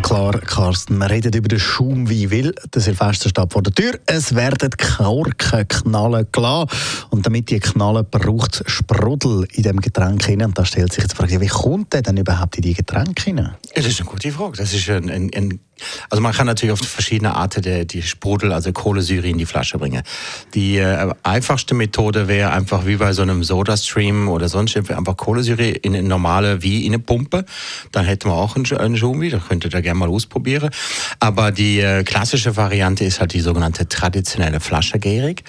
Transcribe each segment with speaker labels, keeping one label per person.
Speaker 1: Klar, Carsten, wir reden über den Schaum wie will. Der Silvester steht vor der Tür. Es werden Korken knallen gelassen. Und damit die knallen, braucht es Sprudel in dem Getränk hinein. Und da stellt sich jetzt die Frage, wie kommt der denn überhaupt in die Getränke hinein?
Speaker 2: Das ist eine gute Frage. Das ist ein, ein, ein also man kann natürlich auf verschiedene Arten der, die Sprudel, also Kohlensäure in die Flasche bringen. Die äh, einfachste Methode wäre einfach wie bei so einem Soda-Stream oder sonst einfach Kohlensäure in eine normale, wie in eine Pumpe. Dann hätten wir auch einen, einen Schumi, da könntet ihr gerne mal ausprobieren. Aber die äh, klassische Variante ist halt die sogenannte traditionelle Flasche gärig.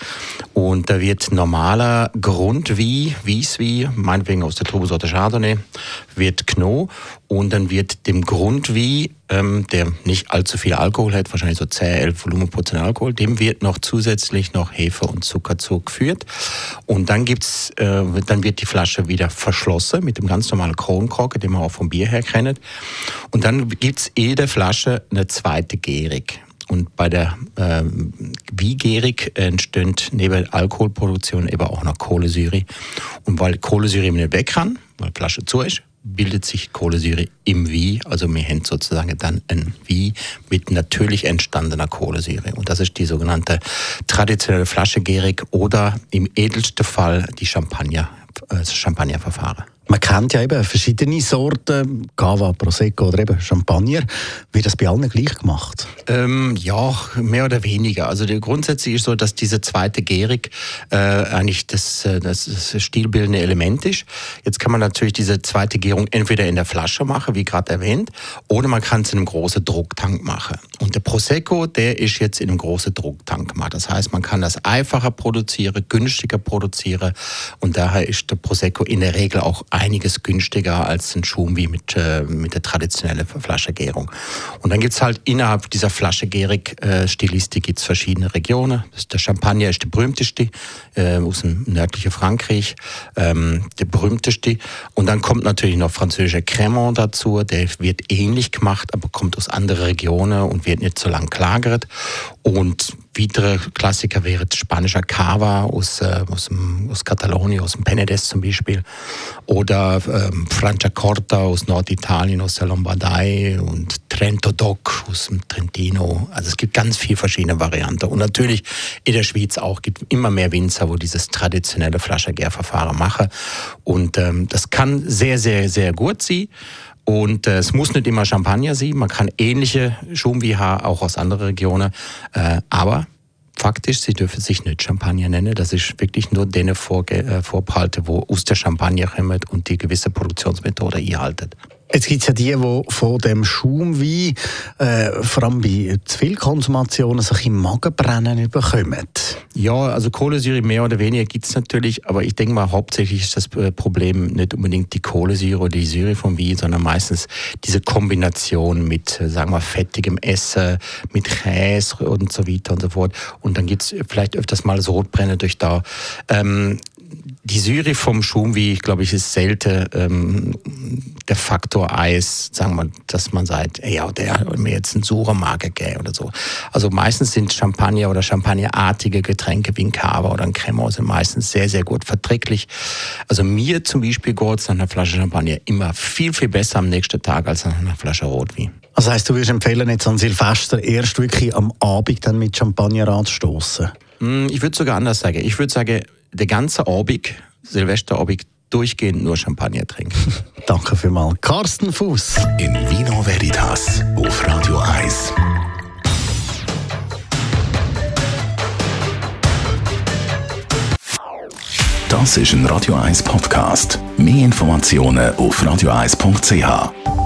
Speaker 2: Und da wird normaler Grund wie, Wies wie, meinetwegen aus der Trubesorte Chardonnay, wird Kno und dann wird dem Grund wie, ähm, der nicht allzu viel Alkohol hat, wahrscheinlich so 10, 11 Volumenprozent Alkohol, dem wird noch zusätzlich noch Hefe und Zucker zugeführt. Und dann gibt's, äh, dann wird die Flasche wieder verschlossen mit dem ganz normalen Kronkorken, den man auch vom Bier her kennt. Und dann gibt's jede Flasche eine zweite Gärig. Und bei der äh, Wie-Gärig entsteht neben Alkoholproduktion eben auch noch Kohlensäure. Und weil Kohlensäure nicht weg kann, weil die Flasche zu ist, bildet sich Kohlensäure im Wie. Also wir haben sozusagen dann ein Wie mit natürlich entstandener Kohlensäure. Und das ist die sogenannte traditionelle Flasche Gärig oder im edelsten Fall die Champagner, äh, das Champagnerverfahren.
Speaker 1: Man kennt ja eben verschiedene Sorten, Cava, Prosecco oder eben Champagner. Wird das bei allen gleich gemacht?
Speaker 2: Ähm, ja, mehr oder weniger. Also grundsätzlich ist so, dass diese zweite Gärig äh, eigentlich das, äh, das, das stilbildende Element ist. Jetzt kann man natürlich diese zweite Gärung entweder in der Flasche machen, wie gerade erwähnt, oder man kann es in einem großen Drucktank machen. Und der Prosecco, der ist jetzt in einem großen Drucktank gemacht. Das heißt, man kann das einfacher produzieren, günstiger produzieren und daher ist der Prosecco in der Regel auch einiges günstiger als ein Schumbi mit, äh, mit der traditionellen Flaschegärung. Und dann gibt's halt innerhalb dieser Flaschegärig-Stilistik äh, gibt's verschiedene Regionen. Der Champagner ist der berühmteste äh, aus dem nördlichen Frankreich, ähm, der berühmteste. Und dann kommt natürlich noch französischer Cremant dazu, der wird ähnlich gemacht, aber kommt aus anderen Regionen und wird nicht so lang gelagert. Und weitere Klassiker wäre spanischer Cava aus, äh, aus, dem, aus Katalonien, aus dem Penedès zum Beispiel. Oder ähm, Franciacorta aus Norditalien, aus der Lombardei und Trento Doc aus dem Trentino. Also es gibt ganz viele verschiedene Varianten. Und natürlich in der Schweiz auch gibt immer mehr Winzer, wo dieses traditionelle Flaschengärverfahren machen. Und ähm, das kann sehr, sehr, sehr gut sein. Und äh, es muss nicht immer Champagner sein, man kann ähnliche Schumbi haben, auch aus anderen Regionen. Äh, aber faktisch, sie dürfen sich nicht Champagner nennen. Das ist wirklich nur denen Vorge äh, Vorbehalte, wo aus der Champagner kommen und die gewisse Produktionsmethode einhalten.
Speaker 1: Jetzt gibt ja die, die von dem Schaumwein, äh, vor allem bei zu viel Konsumation, sich im Magenbrennen bekommen.
Speaker 2: Ja, also Kohlensäure mehr oder weniger gibt es natürlich, aber ich denke mal, hauptsächlich ist das äh, Problem nicht unbedingt die Kohlensäure oder die Säure vom Wein, sondern meistens diese Kombination mit, äh, sagen wir, fettigem Essen, mit Käse und so weiter und so fort. Und dann gibt es vielleicht öfters mal so Rotbrennen durch da. Ähm, die Syri vom Schumwi, glaube ich, ist selten ähm, der Faktor Eis, sagen wir, dass man sagt, ey, ja, der hat mir jetzt einen Magen gegeben oder so. Also meistens sind Champagner oder Champagnerartige Getränke wie ein Cava oder ein Cremant sind meistens sehr, sehr gut verträglich. Also mir zum Beispiel geht es nach einer Flasche Champagner immer viel, viel besser am nächsten Tag als nach einer Flasche Rotwein.
Speaker 1: Also heißt, du würdest empfehlen, jetzt an Silvester erst wirklich am Abend dann mit Champagner anzustoßen?
Speaker 2: Hm, ich würde sogar anders sagen. Ich würde sagen, der ganze Abend, Silvesterabend, durchgehend nur Champagner trinken.
Speaker 1: Danke vielmals. Carsten Fuß.
Speaker 3: In Vino Veritas auf Radio 1. Das ist ein Radio 1 Podcast. Mehr Informationen auf radio1.ch.